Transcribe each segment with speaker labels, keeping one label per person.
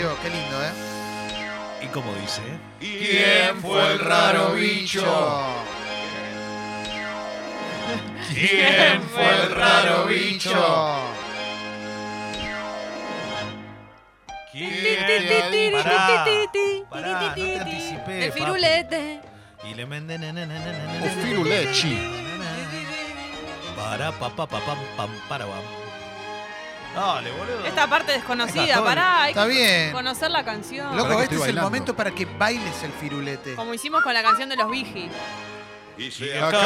Speaker 1: Leo, qué lindo, ¿eh?
Speaker 2: Y como dice,
Speaker 3: ¿Quién fue el raro bicho? ¿Quién fue el raro bicho?
Speaker 2: ¿Quién? Pará, pará, no te anticipé,
Speaker 4: El
Speaker 2: papi.
Speaker 4: firulete.
Speaker 2: Y le.
Speaker 1: O firulechi.
Speaker 2: Para, pa, pa, pa, pam, pam, para, pam. Dale, boludo.
Speaker 4: Esta parte desconocida, pará, hay
Speaker 1: Está
Speaker 4: que
Speaker 1: bien.
Speaker 4: conocer la canción.
Speaker 1: Loco,
Speaker 5: que
Speaker 1: este es el
Speaker 5: bailando.
Speaker 1: momento para que bailes el firulete.
Speaker 4: Como hicimos con la canción de los Vigi.
Speaker 3: Y si
Speaker 1: Acá.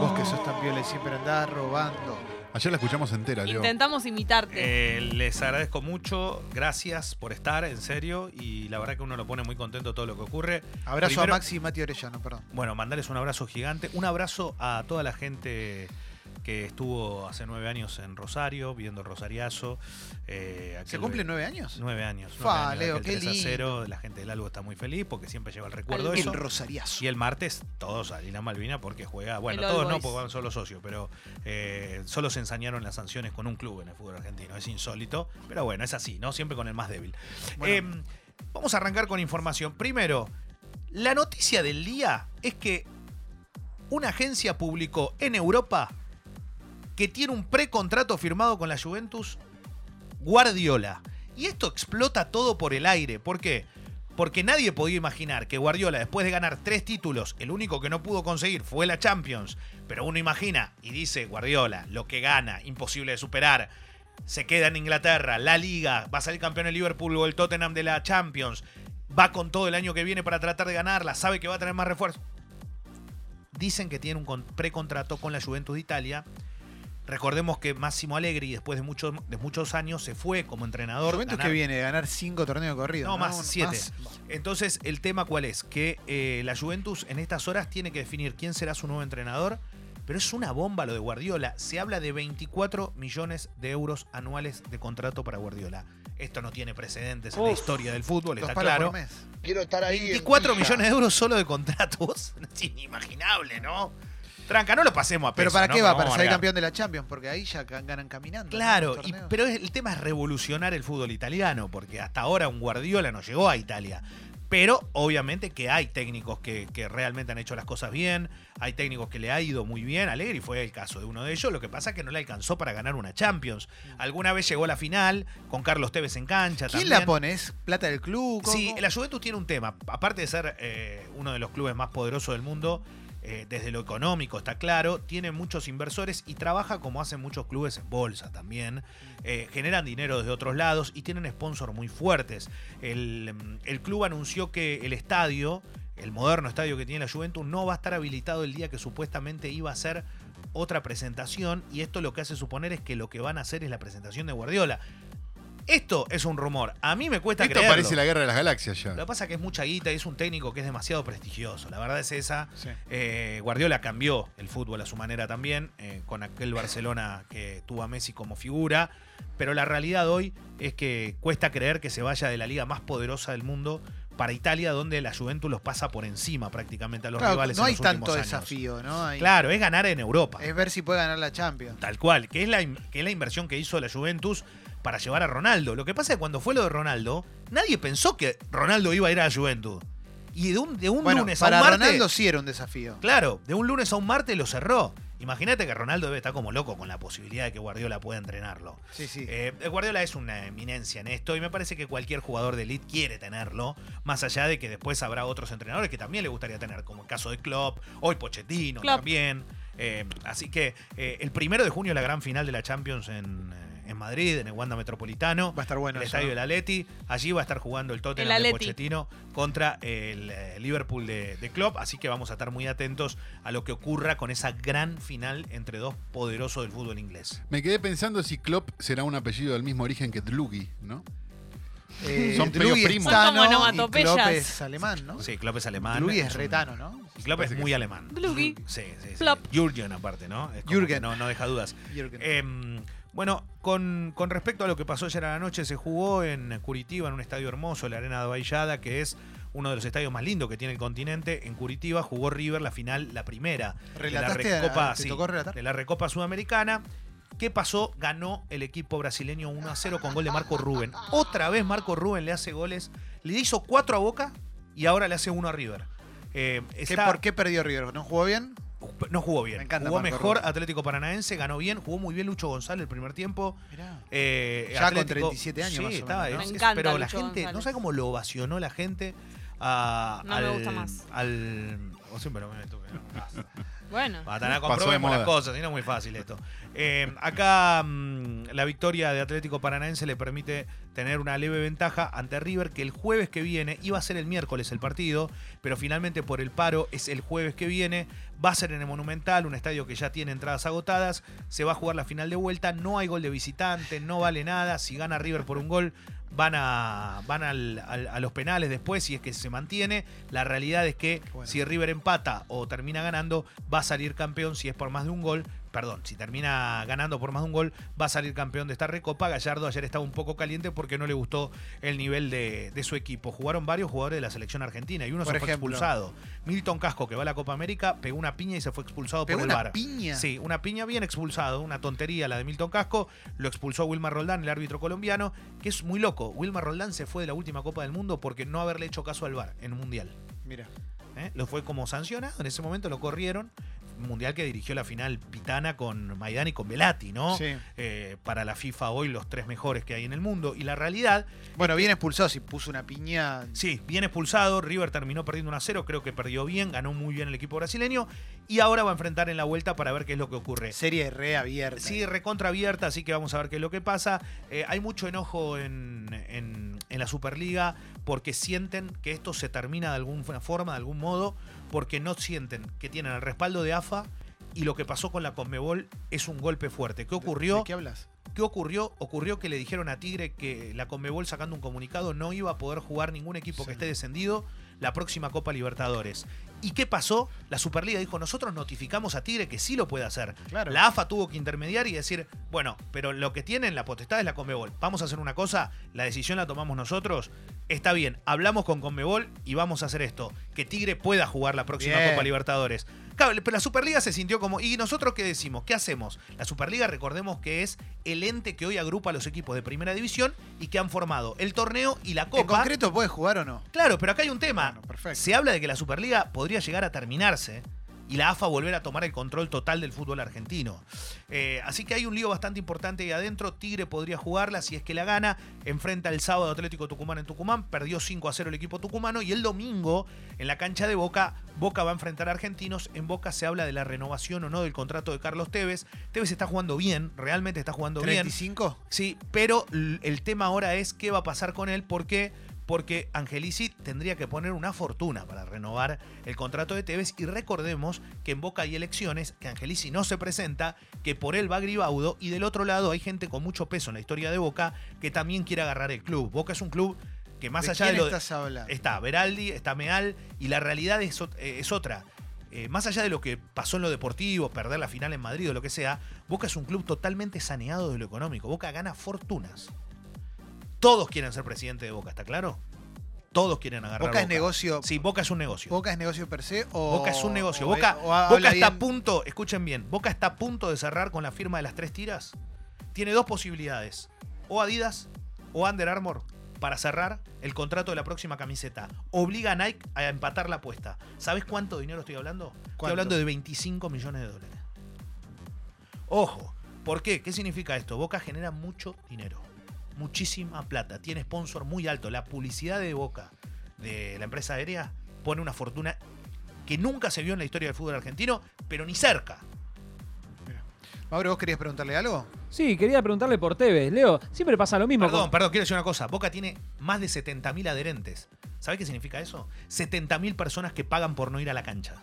Speaker 1: Vos que sos tan piola y siempre andás robando.
Speaker 5: Ayer la escuchamos entera, Leo.
Speaker 4: Intentamos imitarte.
Speaker 2: Eh, les agradezco mucho, gracias por estar, en serio, y la verdad que uno lo pone muy contento todo lo que ocurre.
Speaker 1: Abrazo
Speaker 2: Primero-
Speaker 1: a Maxi y Mati Orellano, perdón.
Speaker 2: Bueno, mandarles un abrazo gigante, un abrazo a toda la gente que estuvo hace nueve años en Rosario, viendo el Rosariazo. eh,
Speaker 1: ¿Se cumplen nueve años?
Speaker 2: Nueve años.
Speaker 1: Fa,
Speaker 2: nueve años,
Speaker 1: Leo,
Speaker 2: aquel
Speaker 1: qué
Speaker 2: 3 a
Speaker 1: lindo.
Speaker 2: 0, la gente del Albo está muy feliz porque siempre lleva el recuerdo de
Speaker 1: El
Speaker 2: eso.
Speaker 1: Rosariazo.
Speaker 2: Y el martes todos a Lina Malvina porque juega, bueno,
Speaker 4: El
Speaker 2: todos no porque van solo socios, pero eh, solo se ensañaron las sanciones con un club en el fútbol argentino. Es insólito, pero bueno, es así, ¿no? Siempre con el más débil.
Speaker 1: Bueno.
Speaker 2: Eh, vamos a arrancar con información. Primero, la noticia del día es que una agencia publicó en Europa que tiene un precontrato firmado con la Juventus Guardiola. Y esto explota todo por el aire. ¿Por qué? Porque nadie podía imaginar que Guardiola, después de ganar tres títulos, el único que no pudo conseguir fue la Champions. Pero uno imagina y dice, Guardiola, lo que gana, imposible de superar. Se queda en Inglaterra, la Liga, va a salir campeón el Liverpool o el Tottenham de la Champions. Va con todo el año que viene para tratar de ganarla, sabe que va a tener más refuerzos. Dicen que tiene un con- precontrato con la Juventus de Italia. Recordemos que Máximo Allegri, después de muchos, de muchos años, se fue como entrenador.
Speaker 1: Juventus
Speaker 2: ganar-
Speaker 1: que viene de ganar cinco torneos corridos.
Speaker 2: No, más,
Speaker 1: Un-
Speaker 2: siete.
Speaker 1: más.
Speaker 2: Entonces, el tema cuál es? Que eh, la Juventus en estas horas tiene que definir quién será su nuevo entrenador. Pero es una bomba lo de Guardiola. Se habla de 24 millones de euros anuales de contrato para Guardiola. Esto no tiene precedentes en la historia del fútbol, está claro.
Speaker 3: Quiero estar ahí. en
Speaker 2: 24
Speaker 3: pija.
Speaker 2: millones de euros solo de contratos. Es inimaginable, ¿no? Tranca, no lo pasemos a
Speaker 1: Pero
Speaker 2: peso,
Speaker 1: ¿para
Speaker 2: ¿no?
Speaker 1: qué va? Para salir campeón de la Champions, porque ahí ya ga- ganan caminando.
Speaker 2: Claro, y- pero el tema es revolucionar el fútbol italiano, porque hasta ahora un Guardiola no llegó a Italia. Pero obviamente que hay técnicos que, que realmente han hecho las cosas bien, hay técnicos que le ha ido muy bien, Allegri fue el caso de uno de ellos, lo que pasa es que no le alcanzó para ganar una Champions. Alguna vez llegó a la final, con Carlos Tevez en cancha
Speaker 1: ¿Quién
Speaker 2: también.
Speaker 1: la pone? ¿Es plata del club? ¿Cómo-
Speaker 2: Sí, la Juventus tiene un tema. Aparte de ser eh, uno de los clubes más poderosos del mundo, eh, desde lo económico está claro, tiene muchos inversores y trabaja como hacen muchos clubes en bolsa también. Eh, generan dinero desde otros lados y tienen sponsors muy fuertes. El, club anunció que el estadio, el moderno estadio que tiene la Juventus, no va a estar habilitado el día que supuestamente iba a ser otra presentación y esto lo que hace suponer es que lo que van a hacer es la presentación de Guardiola. Esto es un rumor. A mí me cuesta
Speaker 5: Esto
Speaker 2: creerlo.
Speaker 5: parece la guerra de las galaxias ya.
Speaker 2: Lo que pasa es que es mucha guita y es un técnico que es demasiado prestigioso. La verdad es esa.
Speaker 1: Sí.
Speaker 2: Eh, Guardiola cambió el fútbol a su manera también, eh, con aquel Barcelona que tuvo a Messi como figura. Pero la realidad hoy es que cuesta creer que se vaya de la liga más poderosa del mundo para Italia, donde la Juventus los pasa por encima prácticamente a los
Speaker 1: Claro,
Speaker 2: rivales.
Speaker 1: no
Speaker 2: en
Speaker 1: hay
Speaker 2: los
Speaker 1: tanto
Speaker 2: años.
Speaker 1: desafío, ¿no? Hay-
Speaker 2: Claro, es ganar en Europa.
Speaker 1: Es ver si puede ganar la Champions.
Speaker 2: Tal cual, que es, la, in- que es la inversión que hizo la Juventus para llevar a Ronaldo. Lo que pasa es que cuando fue lo de Ronaldo, nadie pensó que Ronaldo iba a ir a la Juventus. Y de un, de un
Speaker 1: Bueno,
Speaker 2: lunes a un martes.
Speaker 1: Ronaldo sí era un desafío.
Speaker 2: Claro, de un lunes a un martes lo cerró. Imagínate que Ronaldo debe estar como loco con la posibilidad de que Guardiola pueda entrenarlo.
Speaker 1: Sí, sí.
Speaker 2: Eh, Guardiola es una eminencia en esto y me parece que cualquier jugador de elite quiere tenerlo, más allá de que después habrá otros entrenadores que también le gustaría tener, como el caso de Klopp, hoy Pochettino
Speaker 4: Klopp.
Speaker 2: también. Eh, así que eh, el primero de junio la gran final de la Champions en, eh, en Madrid, en el Wanda Metropolitano.
Speaker 1: Va a estar bueno
Speaker 2: el
Speaker 1: eso,
Speaker 2: estadio
Speaker 1: ¿no?
Speaker 2: del Atleti. Allí va a estar jugando el Tottenham
Speaker 4: El
Speaker 2: de. Pochettino contra el eh, Liverpool de, de Klopp. Así que vamos a estar muy atentos a lo que ocurra con esa gran final entre dos poderosos del fútbol inglés.
Speaker 5: Me quedé pensando si Klopp será un apellido del mismo origen que Dlugi, ¿no?
Speaker 1: Eh,
Speaker 5: Son
Speaker 1: Dlugi
Speaker 5: medio primos.
Speaker 4: Son como
Speaker 1: y. Klopp es alemán, ¿no?
Speaker 2: Sí, Klopp es alemán.
Speaker 1: Dlugi es retano, ¿no?
Speaker 2: Y Klopp es
Speaker 5: que
Speaker 2: muy alemán.
Speaker 4: Dlugi.
Speaker 2: Sí, sí, sí. Jürgen aparte, ¿no? Como
Speaker 1: Jürgen.
Speaker 2: No, no deja dudas.
Speaker 1: Jürgen.
Speaker 2: Em, bueno, con, con respecto a lo que pasó ayer a la noche, se jugó en Curitiba, en un estadio hermoso, la Arena de Baillada, que es uno de los estadios más lindos que tiene el continente. En Curitiba jugó River la final, la primera de la. Recopa, de la Recopa Sudamericana. ¿Qué pasó? Ganó el equipo brasileño 1 a 0 con gol de Marco Rubén. Otra vez Marco Rubén le hace goles. Le hizo 4 a Boca y ahora le hace 1 a River. Eh,
Speaker 1: ¿Qué- ¿Por qué perdió River? ¿No jugó bien?
Speaker 2: No jugó bien.
Speaker 1: Me encanta
Speaker 2: jugó
Speaker 1: Marco
Speaker 2: mejor
Speaker 1: Rubén.
Speaker 2: Atlético Paranaense, ganó bien, jugó muy bien Lucho González el primer tiempo.
Speaker 1: Mirá.
Speaker 2: Eh,
Speaker 1: Ya con 37 años
Speaker 2: sí,
Speaker 1: más o
Speaker 2: estaba,
Speaker 1: menos, ¿no?
Speaker 2: es-
Speaker 4: Me
Speaker 2: es-
Speaker 4: encanta
Speaker 2: pero la
Speaker 4: Lucho
Speaker 2: gente, no
Speaker 4: González.
Speaker 2: sabe cómo lo ovacionó la gente a,
Speaker 4: No me
Speaker 2: al,
Speaker 4: gusta más.
Speaker 2: al- o siempre lo meto, pero no pasa.
Speaker 4: Bueno.
Speaker 2: Comprobemos las cosas, si no es muy fácil esto. Eh, acá mm, la victoria de Atlético Paranaense le permite tener una leve ventaja ante River, que el jueves que viene, iba a ser el miércoles el partido, pero finalmente por el paro es el jueves que viene, va a ser en el Monumental, un estadio que ya tiene entradas agotadas, se va a jugar la final de vuelta, no hay gol de visitante, no vale nada, si gana River por un gol van a van al- al- a los penales después si es que se mantiene. La realidad es que
Speaker 1: Bueno.
Speaker 2: si River empata o termina ganando, va a salir campeón si es por más de un gol. Perdón, si termina ganando por más de un gol, va a salir campeón de esta recopa. Gallardo ayer estaba un poco caliente porque no le gustó el nivel de, de su equipo. Jugaron varios jugadores de la selección argentina y uno
Speaker 1: Por
Speaker 2: se fue expulsado. Milton Casco, que va a la Copa América, pegó una piña y se fue expulsado
Speaker 1: ¿Pegó
Speaker 2: por el
Speaker 1: una piña?
Speaker 2: Sí, una piña bien expulsado, una tontería la de Milton Casco, lo expulsó Wilmar Roldán, el árbitro colombiano, que es muy loco. Wilmar Roldán se fue de la última Copa del Mundo porque no haberle hecho caso al VAR en un mundial.
Speaker 1: Mira.
Speaker 2: ¿eh? Lo fue como sancionado, en ese momento lo corrieron. Un mundial que dirigió la final Pitana con Maidana y con Velati, ¿no?
Speaker 1: Sí.
Speaker 2: Eh, para la FIFA hoy los tres mejores que hay en el mundo. Y la realidad
Speaker 1: Bueno, bien expulsado. Si puso una piña.
Speaker 2: Sí, bien expulsado. River terminó perdiendo 1 a 0. Creo que perdió bien. Ganó muy bien el equipo brasileño. Y ahora va a enfrentar en la vuelta para ver qué es lo que ocurre.
Speaker 1: Serie reabierta.
Speaker 2: Sí, recontra abierta, así que vamos a ver qué es lo que pasa. Eh, hay mucho enojo en, en- en la Superliga porque sienten que esto se termina de alguna forma, de algún modo, porque no sienten que tienen el respaldo de AFA y lo que pasó con la Conmebol es un golpe fuerte. ¿Qué
Speaker 1: ¿De-
Speaker 2: ocurrió?
Speaker 1: ¿De qué hablas?
Speaker 2: ¿Qué ocurrió? Ocurrió que le dijeron a Tigre que la Conmebol sacando un comunicado no iba a poder jugar ningún equipo que esté descendido la próxima Copa Libertadores. ¿Y qué pasó? La Superliga dijo, nosotros notificamos a Tigre que sí lo puede hacer.
Speaker 1: Claro.
Speaker 2: La AFA tuvo que intermediar y decir, bueno, pero lo que tienen la potestad es la Conmebol. Vamos a hacer una cosa, la decisión la tomamos nosotros. Está bien, hablamos con Conmebol y vamos a hacer esto. Que Tigre pueda jugar la próxima
Speaker 1: Bien.
Speaker 2: Copa Libertadores. Claro, pero la Superliga se sintió como, ¿y nosotros qué decimos? ¿Qué hacemos? La Superliga, recordemos que es el ente que hoy agrupa a los equipos de primera división y que han formado el torneo y la
Speaker 1: ¿En
Speaker 2: Copa.
Speaker 1: concreto puede jugar o no?
Speaker 2: Claro, pero acá hay un tema.
Speaker 1: Bueno, perfecto.
Speaker 2: Se habla de que la Superliga podría llegar a terminarse y la AFA volver a tomar el control total del fútbol argentino. Eh, así que hay un lío bastante importante ahí adentro. Tigre podría jugarla si es que la gana. Enfrenta el sábado Atlético Tucumán en Tucumán. Perdió 5 a 0 el equipo tucumano. Y el domingo, en la cancha de Boca, Boca va a enfrentar a Argentinos. En Boca se habla de la renovación o no del contrato de Carlos Tevez. Tevez está jugando bien, realmente está jugando bien.
Speaker 1: ¿35?
Speaker 2: Sí, pero el tema ahora es qué va a pasar con él. ¿Por qué? Porque Angelici tendría que poner una fortuna para renovar el contrato de Tevez. Y recordemos que en Boca hay elecciones, que Angelici no se presenta, que por él va Gribaudo. Y del otro lado hay gente con mucho peso en la historia de Boca que también quiere agarrar el club. Boca es un club que más
Speaker 1: ¿De
Speaker 2: allá de lo
Speaker 1: estás hablando?
Speaker 2: Está Beraldi, está Meal, y la realidad es, eh, es otra. Eh, más allá de lo que pasó en lo deportivo, perder la final en Madrid o lo que sea, Boca es un club totalmente saneado de lo económico. Boca gana fortunas. Todos quieren ser presidente de Boca, ¿está claro? Todos quieren agarrar
Speaker 1: ¿Boca es negocio?
Speaker 2: Sí, Boca es un negocio.
Speaker 1: ¿Boca es negocio per se o.?
Speaker 2: Boca es un negocio.
Speaker 1: o-
Speaker 2: Boca,
Speaker 1: o
Speaker 2: Boca está a punto, escuchen bien, Boca está a punto de cerrar con la firma de las tres tiras. Tiene dos posibilidades. O Adidas o Under Armour para cerrar el contrato de la próxima camiseta. Obliga a Nike a empatar la apuesta. ¿Sabes cuánto dinero estoy hablando? Estoy hablando de 25 millones de dólares. Ojo, ¿por qué? ¿Qué significa esto? Boca genera mucho dinero. Muchísima plata. Tiene sponsor muy alto. La publicidad de Boca, de la empresa aérea, pone una fortuna que nunca se vio en la historia del fútbol argentino, pero ni cerca.
Speaker 1: Mauro, ¿vos querías preguntarle algo?
Speaker 6: Sí, quería preguntarle por Tevez. Leo, siempre pasa lo mismo.
Speaker 2: Perdón,
Speaker 6: con-
Speaker 2: perdón, quiero decir una cosa. Boca tiene más de 70.000 adherentes. ¿Sabes qué significa eso? 70.000 personas que pagan por no ir a la cancha.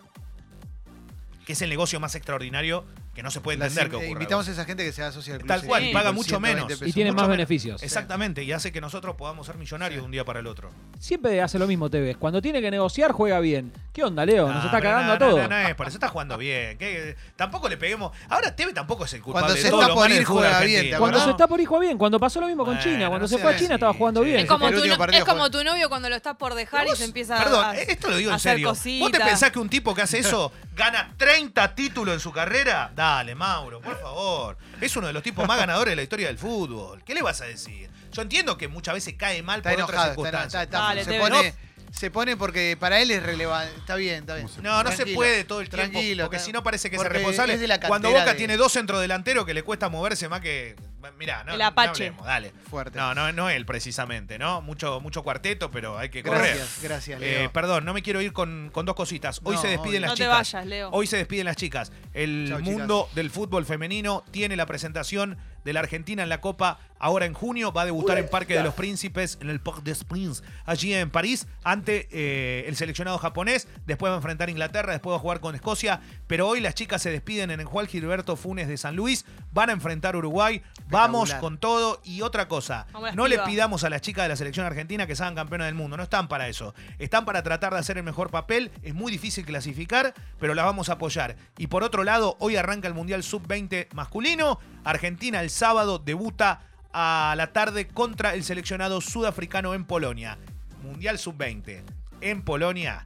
Speaker 2: Que es el negocio más extraordinario que no se puede entender que ocurra.
Speaker 1: invitamos a esa gente que se asocia al club.
Speaker 2: Tal cual,
Speaker 4: paga
Speaker 2: mucho
Speaker 1: 120
Speaker 2: menos.
Speaker 1: pesos.
Speaker 6: y tiene
Speaker 2: mucho
Speaker 6: más
Speaker 2: menos.
Speaker 6: beneficios.
Speaker 2: Exactamente, y hace que nosotros podamos ser millonarios de un día para el otro.
Speaker 6: Siempre hace lo mismo Tevez. Cuando tiene que negociar, juega bien. ¿Qué onda, Leo? Nos
Speaker 2: No,
Speaker 6: está
Speaker 2: pero
Speaker 6: cagando
Speaker 2: no,
Speaker 6: a todos.
Speaker 2: No, no, no es, por eso está jugando bien. ¿Qué? Tampoco le peguemos. Ahora Teve tampoco es el culpable
Speaker 1: Cuando
Speaker 2: de
Speaker 1: se
Speaker 2: todo
Speaker 1: está por ir, juega bien,
Speaker 2: argentino,
Speaker 1: ¿te
Speaker 6: Cuando se está por ir, juega bien. Cuando pasó lo mismo con
Speaker 2: Bueno,
Speaker 6: China. Cuando
Speaker 2: no
Speaker 6: se fue a China, estaba jugando bien.
Speaker 4: Es como, tu,
Speaker 1: último
Speaker 4: no-
Speaker 1: partido
Speaker 4: es como
Speaker 1: fue-
Speaker 4: tu novio cuando lo estás por dejar y se empieza
Speaker 2: Perdón,
Speaker 4: a,
Speaker 2: esto lo digo en
Speaker 4: hacer
Speaker 2: serio. ¿Vos te pensás que un tipo que hace eso gana 30 títulos en su carrera? Dale, Mauro, por favor. Es uno de los tipos más ganadores de la historia del fútbol. ¿Qué le vas a decir? Yo entiendo que muchas veces cae mal
Speaker 1: Está
Speaker 2: por otras
Speaker 1: enojado,
Speaker 2: circunstancias.
Speaker 1: está- está-
Speaker 4: Dale,
Speaker 1: se, pone, se pone porque para él es relevante. Está bien, está bien.
Speaker 2: No, no se
Speaker 1: Tranquilo,
Speaker 2: puede todo el tiempo.
Speaker 1: tranquilo,
Speaker 2: porque si no parece que es
Speaker 1: porque
Speaker 2: responsable.
Speaker 1: es de la
Speaker 2: Cuando Boca
Speaker 1: de-
Speaker 2: tiene dos centrodelanteros que le cuesta moverse más que. Mirá, no,
Speaker 4: El
Speaker 2: no
Speaker 4: Apache.
Speaker 2: hablemos, dale.
Speaker 1: Fuerte.
Speaker 2: No, no, no él precisamente, ¿no? Mucho, mucho cuarteto, pero hay que correr.
Speaker 1: Gracias, gracias,
Speaker 2: Eh,
Speaker 1: Leo.
Speaker 2: perdón, no me quiero ir con, con dos cositas. Hoy
Speaker 1: No,
Speaker 2: se despiden
Speaker 1: obvio.
Speaker 2: las
Speaker 4: No te
Speaker 2: chicas.
Speaker 4: vayas, Leo.
Speaker 2: Hoy se despiden las chicas. El
Speaker 1: Chau,
Speaker 2: mundo del fútbol femenino tiene la presentación de la Argentina en la Copa ahora en junio. Va a debutar en Parque de los Príncipes, en el Parc des Princes, allí en París, ante eh, el seleccionado japonés. Después va a enfrentar a Inglaterra, después va a jugar con Escocia. Pero hoy las chicas se despiden en el Juan Gilberto Funes de San Luis. Van a enfrentar a Uruguay. Vamos con todo. Y otra cosa,
Speaker 4: Vamos
Speaker 2: no le pidamos a las chicas de la selección argentina que sean campeonas del mundo. No están para eso. Están para tratar de hacer el mejor papel. Es muy difícil clasificar, pero las vamos a apoyar. Y por otro lado, hoy arranca el Mundial Sub-20 masculino. Argentina el sábado debuta a la tarde contra el seleccionado sudafricano en Polonia. Mundial Sub-20 en Polonia